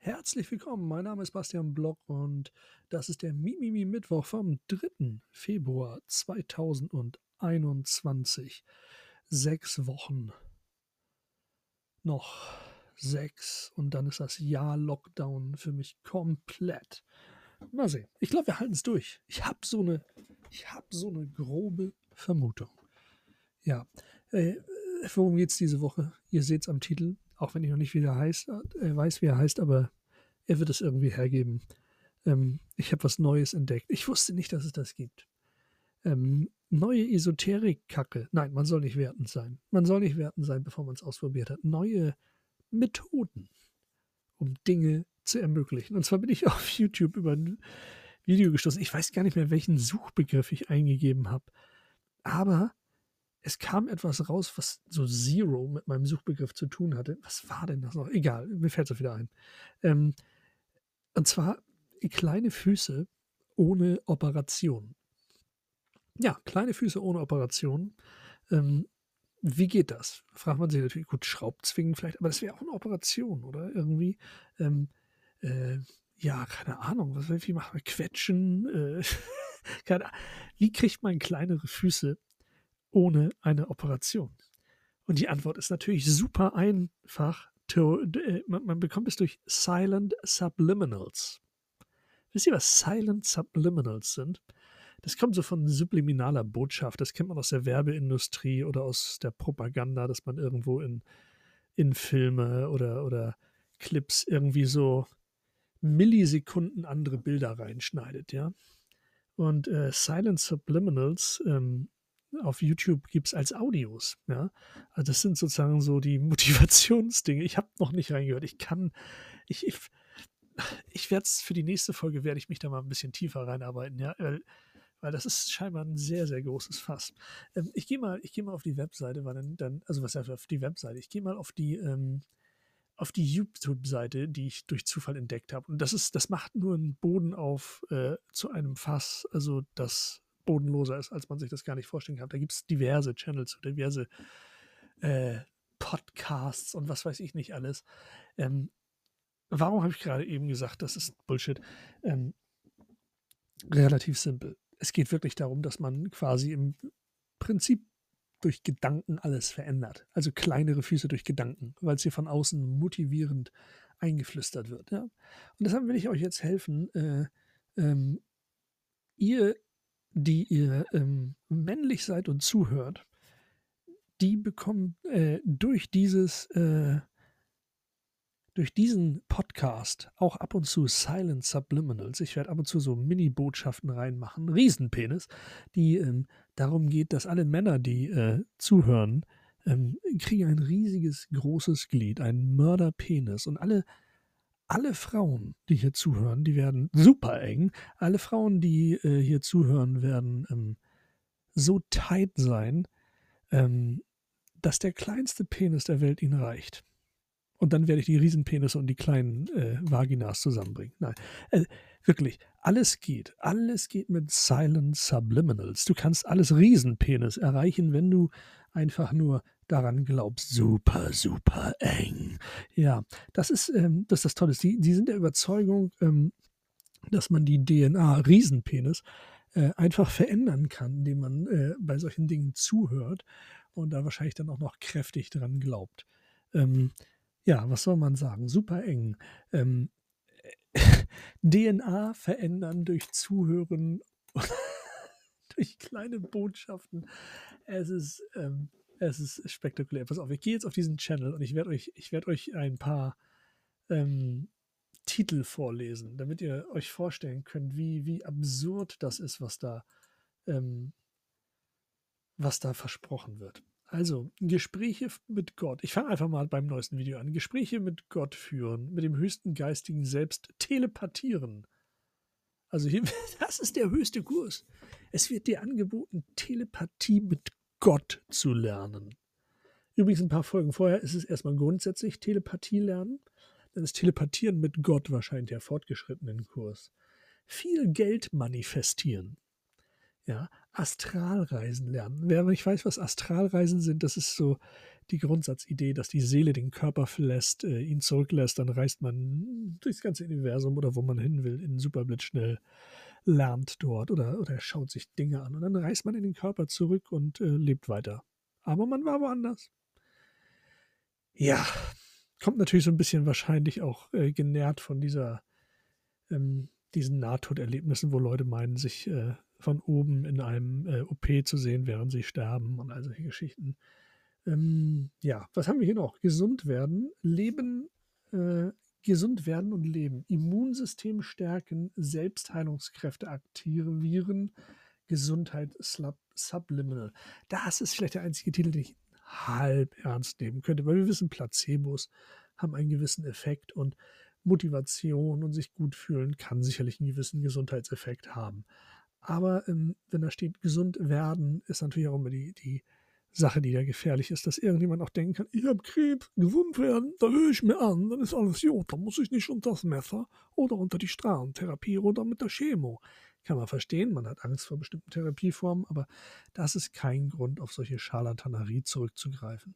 Herzlich willkommen, mein Name ist Bastian Block und das ist der Mimimi Mittwoch vom 3. Februar 2021. Sechs Wochen. Noch sechs und dann ist das Jahr Lockdown für mich komplett. Mal sehen. Ich glaube, wir halten es durch. Ich habe so eine, so eine grobe Vermutung. Ja, äh, worum geht es diese Woche? Ihr seht es am Titel, auch wenn ich noch nicht wieder heißt, äh, weiß, wie er heißt, aber er wird es irgendwie hergeben. Ähm, ich habe was Neues entdeckt. Ich wusste nicht, dass es das gibt. Ähm, neue Esoterik-Kacke. Nein, man soll nicht wertend sein. Man soll nicht wertend sein, bevor man es ausprobiert hat. Neue Methoden, um Dinge zu ermöglichen. Und zwar bin ich auf YouTube über ein Video gestoßen. Ich weiß gar nicht mehr, welchen Suchbegriff ich eingegeben habe. Aber es kam etwas raus, was so Zero mit meinem Suchbegriff zu tun hatte. Was war denn das noch? Egal, mir fällt es wieder ein. Ähm, und zwar kleine Füße ohne Operation. Ja, kleine Füße ohne Operation. Ähm, wie geht das? Fragt man sich natürlich, gut, Schraubzwingen vielleicht, aber das wäre auch eine Operation, oder? Irgendwie. Ähm, äh, ja, keine Ahnung, was wie machen wir? Quetschen? Äh, wie kriegt man kleinere Füße ohne eine Operation? Und die Antwort ist natürlich super einfach. Äh, man, man bekommt es durch Silent Subliminals. Wisst ihr, was Silent Subliminals sind? Das kommt so von subliminaler Botschaft. Das kennt man aus der Werbeindustrie oder aus der Propaganda, dass man irgendwo in, in Filme oder, oder Clips irgendwie so Millisekunden andere Bilder reinschneidet, ja. Und äh, Silent Subliminals ähm, auf YouTube gibt es als Audios. Ja? Also das sind sozusagen so die Motivationsdinge. Ich habe noch nicht reingehört. Ich kann, ich, ich, ich werde es für die nächste Folge, werde ich mich da mal ein bisschen tiefer reinarbeiten, ja, weil, weil das ist scheinbar ein sehr, sehr großes Fass. Ähm, ich gehe mal, ich mal auf die Webseite, weil dann, dann also was heißt auf die Webseite? Ich gehe mal auf die, ähm, auf die YouTube-Seite, die ich durch Zufall entdeckt habe. Und das ist, das macht nur einen Boden auf äh, zu einem Fass, also das bodenloser ist, als man sich das gar nicht vorstellen kann. Da gibt es diverse Channels, diverse äh, Podcasts und was weiß ich nicht alles. Ähm, warum habe ich gerade eben gesagt, das ist Bullshit? Ähm, relativ simpel. Es geht wirklich darum, dass man quasi im Prinzip durch Gedanken alles verändert. Also kleinere Füße durch Gedanken, weil es hier von außen motivierend eingeflüstert wird. Ja? Und deshalb will ich euch jetzt helfen, äh, ähm, ihr die ihr ähm, männlich seid und zuhört, die bekommen äh, durch dieses, äh, durch diesen Podcast auch ab und zu Silent Subliminals. Ich werde ab und zu so Mini-Botschaften reinmachen, Riesenpenis, die ähm, darum geht, dass alle Männer, die äh, zuhören, ähm, kriegen ein riesiges, großes Glied, einen Mörderpenis und alle alle Frauen, die hier zuhören, die werden super eng. Alle Frauen, die äh, hier zuhören, werden ähm, so tight sein, ähm, dass der kleinste Penis der Welt ihnen reicht. Und dann werde ich die Riesenpenisse und die kleinen äh, Vaginas zusammenbringen. Nein, äh, wirklich, alles geht. Alles geht mit Silent Subliminals. Du kannst alles Riesenpenis erreichen, wenn du einfach nur daran glaubst, super, super eng. Ja, das ist, ähm, das, ist das Tolle. Sie, sie sind der Überzeugung, ähm, dass man die DNA Riesenpenis äh, einfach verändern kann, indem man äh, bei solchen Dingen zuhört und da wahrscheinlich dann auch noch kräftig dran glaubt. Ähm, ja, was soll man sagen? Super eng. Ähm, DNA verändern durch Zuhören, durch kleine Botschaften. Es ist, ähm, es ist spektakulär. Pass auf, ich gehe jetzt auf diesen Channel und ich werde euch, ich werde euch ein paar ähm, Titel vorlesen, damit ihr euch vorstellen könnt, wie, wie absurd das ist, was da, ähm, was da versprochen wird. Also, Gespräche mit Gott. Ich fange einfach mal beim neuesten Video an. Gespräche mit Gott führen, mit dem höchsten geistigen Selbst telepathieren. Also hier, das ist der höchste Kurs. Es wird dir angeboten, Telepathie mit Gott zu lernen. Übrigens ein paar Folgen vorher ist es erstmal grundsätzlich Telepathie lernen. Dann ist Telepathieren mit Gott wahrscheinlich der fortgeschrittenen Kurs. Viel Geld manifestieren. Ja, Astralreisen lernen. Wer nicht weiß, was Astralreisen sind, das ist so die Grundsatzidee, dass die Seele den Körper verlässt, äh, ihn zurücklässt, dann reist man durchs ganze Universum oder wo man hin will, in Superblitzschnell, lernt dort oder, oder schaut sich Dinge an und dann reist man in den Körper zurück und äh, lebt weiter. Aber man war woanders. Ja, kommt natürlich so ein bisschen wahrscheinlich auch äh, genährt von dieser, ähm, diesen Nahtoderlebnissen, wo Leute meinen, sich äh, von oben in einem äh, OP zu sehen, während sie sterben und all solche Geschichten. Ähm, ja, was haben wir hier noch? Gesund werden, leben, äh, gesund werden und leben. Immunsystem stärken, Selbstheilungskräfte aktivieren, Gesundheit subliminal. Das ist vielleicht der einzige Titel, den ich halb ernst nehmen könnte, weil wir wissen, Placebos haben einen gewissen Effekt und Motivation und sich gut fühlen kann sicherlich einen gewissen Gesundheitseffekt haben. Aber ähm, wenn da steht, gesund werden, ist natürlich auch immer die, die Sache, die da gefährlich ist, dass irgendjemand auch denken kann, ich habe Krebs, gesund werden, da höre ich mir an, dann ist alles gut, da muss ich nicht unter das Messer oder unter die Strahlentherapie oder mit der Chemo. Kann man verstehen, man hat Angst vor bestimmten Therapieformen, aber das ist kein Grund, auf solche Scharlatanerie zurückzugreifen.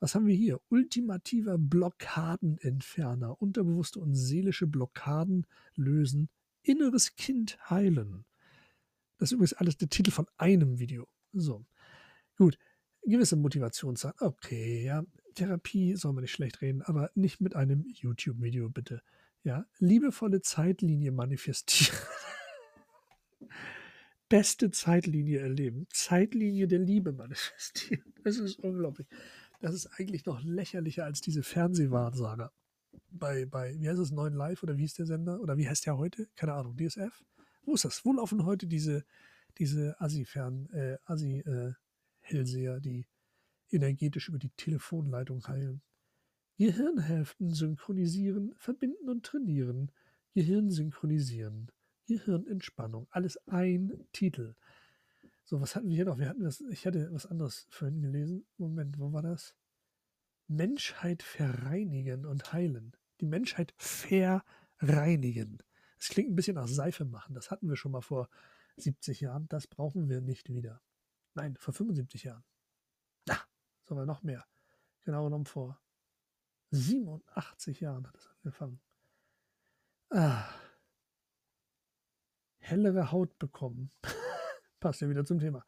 Was haben wir hier? Ultimativer Blockadenentferner, unterbewusste und seelische Blockaden lösen, inneres Kind heilen. Das ist übrigens alles der Titel von einem Video. So, gut gewisse Motivationssachen. Okay, ja, Therapie soll man nicht schlecht reden, aber nicht mit einem YouTube-Video, bitte. Ja, liebevolle Zeitlinie manifestieren. Beste Zeitlinie erleben. Zeitlinie der Liebe manifestieren. Das ist unglaublich. Das ist eigentlich noch lächerlicher als diese Fernsehwahrsager. Bei, bei, wie heißt es, 9 Live oder wie ist der Sender? Oder wie heißt der heute? Keine Ahnung, DSF? Wo ist das? Wo laufen heute diese, diese Assi-Fern, äh, Assi, äh, Hellseher, die energetisch über die Telefonleitung heilen. Gehirnhälften synchronisieren, verbinden und trainieren. Gehirn synchronisieren. Gehirnentspannung. Alles ein Titel. So, was hatten wir hier noch? Wir hatten das, ich hatte was anderes vorhin gelesen. Moment, wo war das? Menschheit verreinigen und heilen. Die Menschheit verreinigen. Es klingt ein bisschen nach Seife machen. Das hatten wir schon mal vor 70 Jahren. Das brauchen wir nicht wieder. Nein, vor 75 Jahren. Na, sogar noch mehr. Genau genommen vor 87 Jahren hat es angefangen. Ah. Hellere Haut bekommen. Passt ja wieder zum Thema.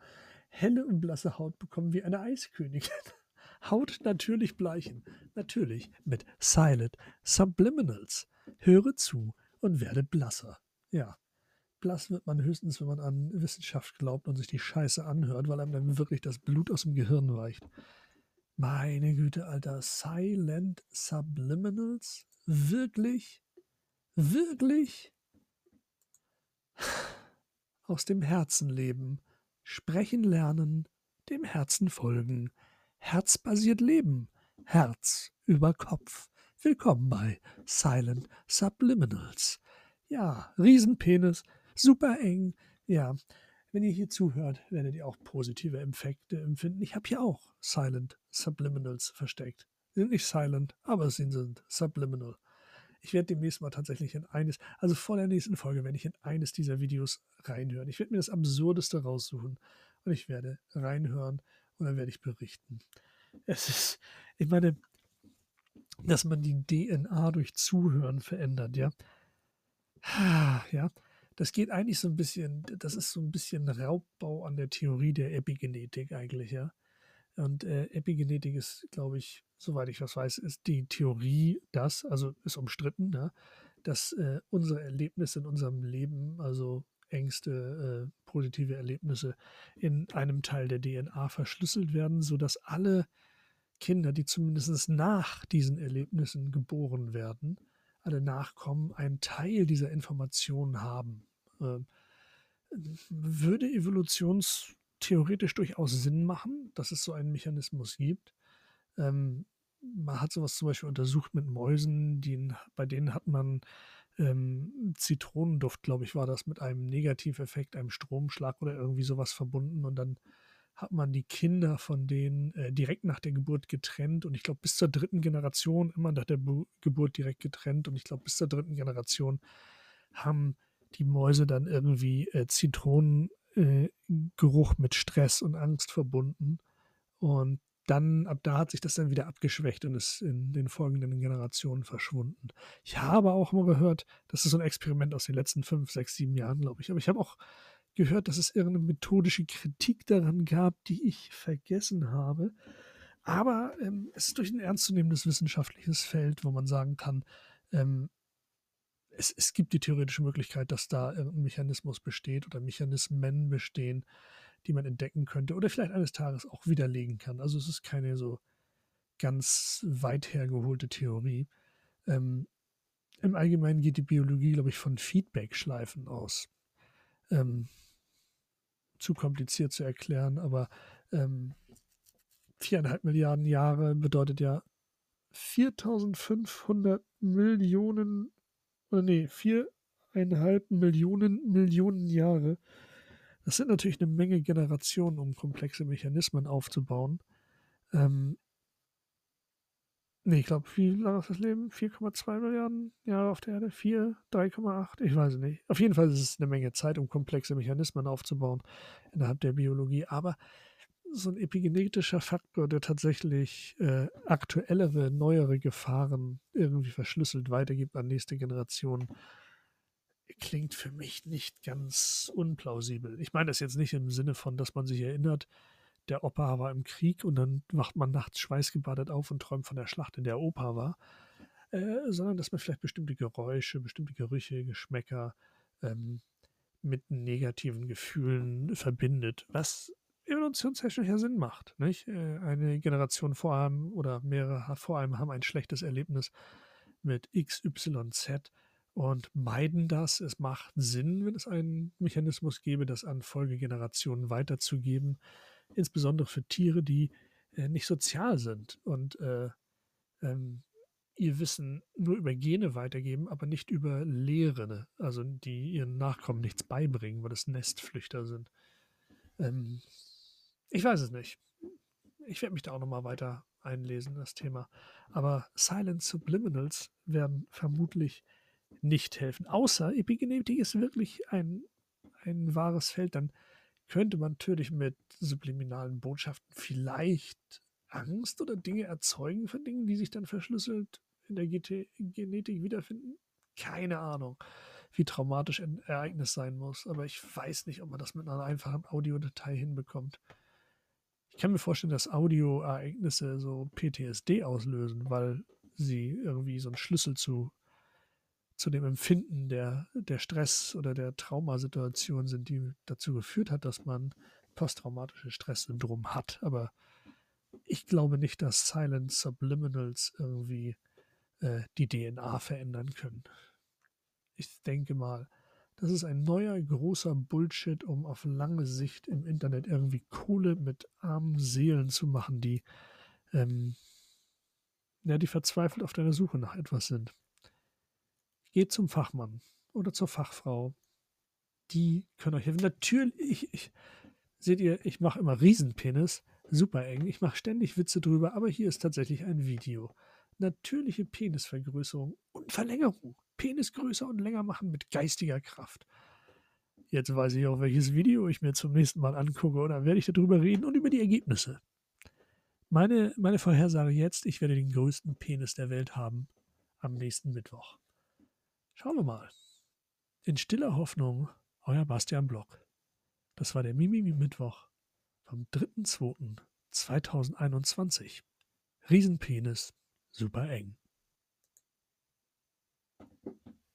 Helle und blasse Haut bekommen wie eine Eiskönigin. Haut natürlich bleichen. Natürlich mit Silent Subliminals. Höre zu und werde blasser. Ja, blass wird man höchstens, wenn man an Wissenschaft glaubt und sich die Scheiße anhört, weil einem dann wirklich das Blut aus dem Gehirn weicht. Meine Güte, Alter. Silent Subliminals? Wirklich? Wirklich? Aus dem Herzen leben. Sprechen lernen. Dem Herzen folgen. Herzbasiert leben. Herz über Kopf. Willkommen bei Silent Subliminals. Ja, Riesenpenis, super eng. Ja, wenn ihr hier zuhört, werdet ihr auch positive Effekte empfinden. Ich habe hier auch Silent Subliminals versteckt. Sie sind nicht silent, aber sie sind subliminal. Ich werde demnächst mal tatsächlich in eines, also vor der nächsten Folge, werde ich in eines dieser Videos reinhören. Ich werde mir das Absurdeste raussuchen und ich werde reinhören und dann werde ich berichten. Es ist, ich meine, dass man die DNA durch Zuhören verändert, ja. Ja, das geht eigentlich so ein bisschen, das ist so ein bisschen Raubbau an der Theorie der Epigenetik eigentlich, ja. Und äh, Epigenetik ist, glaube ich, soweit ich das weiß, ist die Theorie, dass, also ist umstritten, ja, dass äh, unsere Erlebnisse in unserem Leben, also Ängste, äh, positive Erlebnisse, in einem Teil der DNA verschlüsselt werden, sodass alle Kinder, die zumindest nach diesen Erlebnissen geboren werden, alle Nachkommen einen Teil dieser Informationen haben. Ähm, würde evolutionstheoretisch durchaus Sinn machen, dass es so einen Mechanismus gibt. Ähm, man hat sowas zum Beispiel untersucht mit Mäusen, die, bei denen hat man ähm, Zitronenduft, glaube ich, war das mit einem Negativeffekt, einem Stromschlag oder irgendwie sowas verbunden und dann hat man die Kinder von denen äh, direkt nach der Geburt getrennt und ich glaube bis zur dritten Generation immer nach der Bu Geburt direkt getrennt und ich glaube bis zur dritten Generation haben die Mäuse dann irgendwie äh, Zitronengeruch äh, mit Stress und Angst verbunden und dann, ab da hat sich das dann wieder abgeschwächt und ist in den folgenden Generationen verschwunden. Ich habe auch mal gehört, das ist so ein Experiment aus den letzten fünf, sechs, sieben Jahren, glaube ich. Aber ich habe auch gehört, dass es irgendeine methodische Kritik daran gab, die ich vergessen habe. Aber ähm, es ist durch ein ernstzunehmendes wissenschaftliches Feld, wo man sagen kann, ähm, es, es gibt die theoretische Möglichkeit, dass da irgendein Mechanismus besteht oder Mechanismen bestehen, die man entdecken könnte oder vielleicht eines Tages auch widerlegen kann. Also es ist keine so ganz weit hergeholte Theorie. Ähm, Im Allgemeinen geht die Biologie, glaube ich, von Feedback-Schleifen aus. Ähm, zu kompliziert zu erklären, aber ähm, viereinhalb Milliarden Jahre bedeutet ja 4500 Millionen, oder nee, viereinhalb Millionen Millionen Jahre. Das sind natürlich eine Menge Generationen, um komplexe Mechanismen aufzubauen. Ähm, nee, ich glaube, wie lange ist das Leben? 4,2 Milliarden Jahre auf der Erde? 4, 3,8? Ich weiß es nicht. Auf jeden Fall ist es eine Menge Zeit, um komplexe Mechanismen aufzubauen innerhalb der Biologie. Aber so ein epigenetischer Faktor, der tatsächlich äh, aktuellere, neuere Gefahren irgendwie verschlüsselt weitergibt an nächste Generationen, klingt für mich nicht ganz unplausibel. Ich meine das jetzt nicht im Sinne von, dass man sich erinnert, der Opa war im Krieg und dann wacht man nachts schweißgebadet auf und träumt von der Schlacht, in der Opa war, äh, sondern dass man vielleicht bestimmte Geräusche, bestimmte Gerüche, Geschmäcker ähm, mit negativen Gefühlen verbindet, was evolutionstechnisch ja Sinn macht. Nicht? Äh, eine Generation vor einem oder mehrere vor einem haben ein schlechtes Erlebnis mit X, Y, Z und meiden das. Es macht Sinn, wenn es einen Mechanismus gäbe, das an Folgegenerationen weiterzugeben, insbesondere für Tiere, die äh, nicht sozial sind und äh, ähm, ihr Wissen nur über Gene weitergeben, aber nicht über Lehre, also die ihren Nachkommen nichts beibringen, weil es Nestflüchter sind. Ähm, ich weiß es nicht. Ich werde mich da auch nochmal weiter einlesen, das Thema. Aber Silent Subliminals werden vermutlich nicht helfen. Außer Epigenetik ist wirklich ein, ein wahres Feld, dann könnte man natürlich mit subliminalen Botschaften vielleicht Angst oder Dinge erzeugen von Dingen, die sich dann verschlüsselt in der GT Genetik wiederfinden. Keine Ahnung, wie traumatisch ein Ereignis sein muss, aber ich weiß nicht, ob man das mit einer einfachen Audiodatei hinbekommt. Ich kann mir vorstellen, dass Audioereignisse so PTSD auslösen, weil sie irgendwie so ein Schlüssel zu zu dem Empfinden der, der Stress- oder der Traumasituation sind, die dazu geführt hat, dass man posttraumatisches Stresssyndrom hat. Aber ich glaube nicht, dass Silent Subliminals irgendwie äh, die DNA verändern können. Ich denke mal, das ist ein neuer großer Bullshit, um auf lange Sicht im Internet irgendwie Kohle mit armen Seelen zu machen, die, ähm, ja, die verzweifelt auf deiner Suche nach etwas sind. Geht zum Fachmann oder zur Fachfrau. Die können euch helfen. Natürlich, ich, seht ihr, ich mache immer Riesenpenis, super eng. Ich mache ständig Witze drüber, aber hier ist tatsächlich ein Video. Natürliche Penisvergrößerung und Verlängerung. Penis größer und länger machen mit geistiger Kraft. Jetzt weiß ich auch, welches Video ich mir zum nächsten Mal angucke und dann werde ich darüber reden und über die Ergebnisse. Meine, meine Vorhersage jetzt, ich werde den größten Penis der Welt haben am nächsten Mittwoch. Schauen wir mal. In stiller Hoffnung, euer Bastian Block. Das war der Mimimi Mittwoch vom 3.2.2021. Riesenpenis, super eng.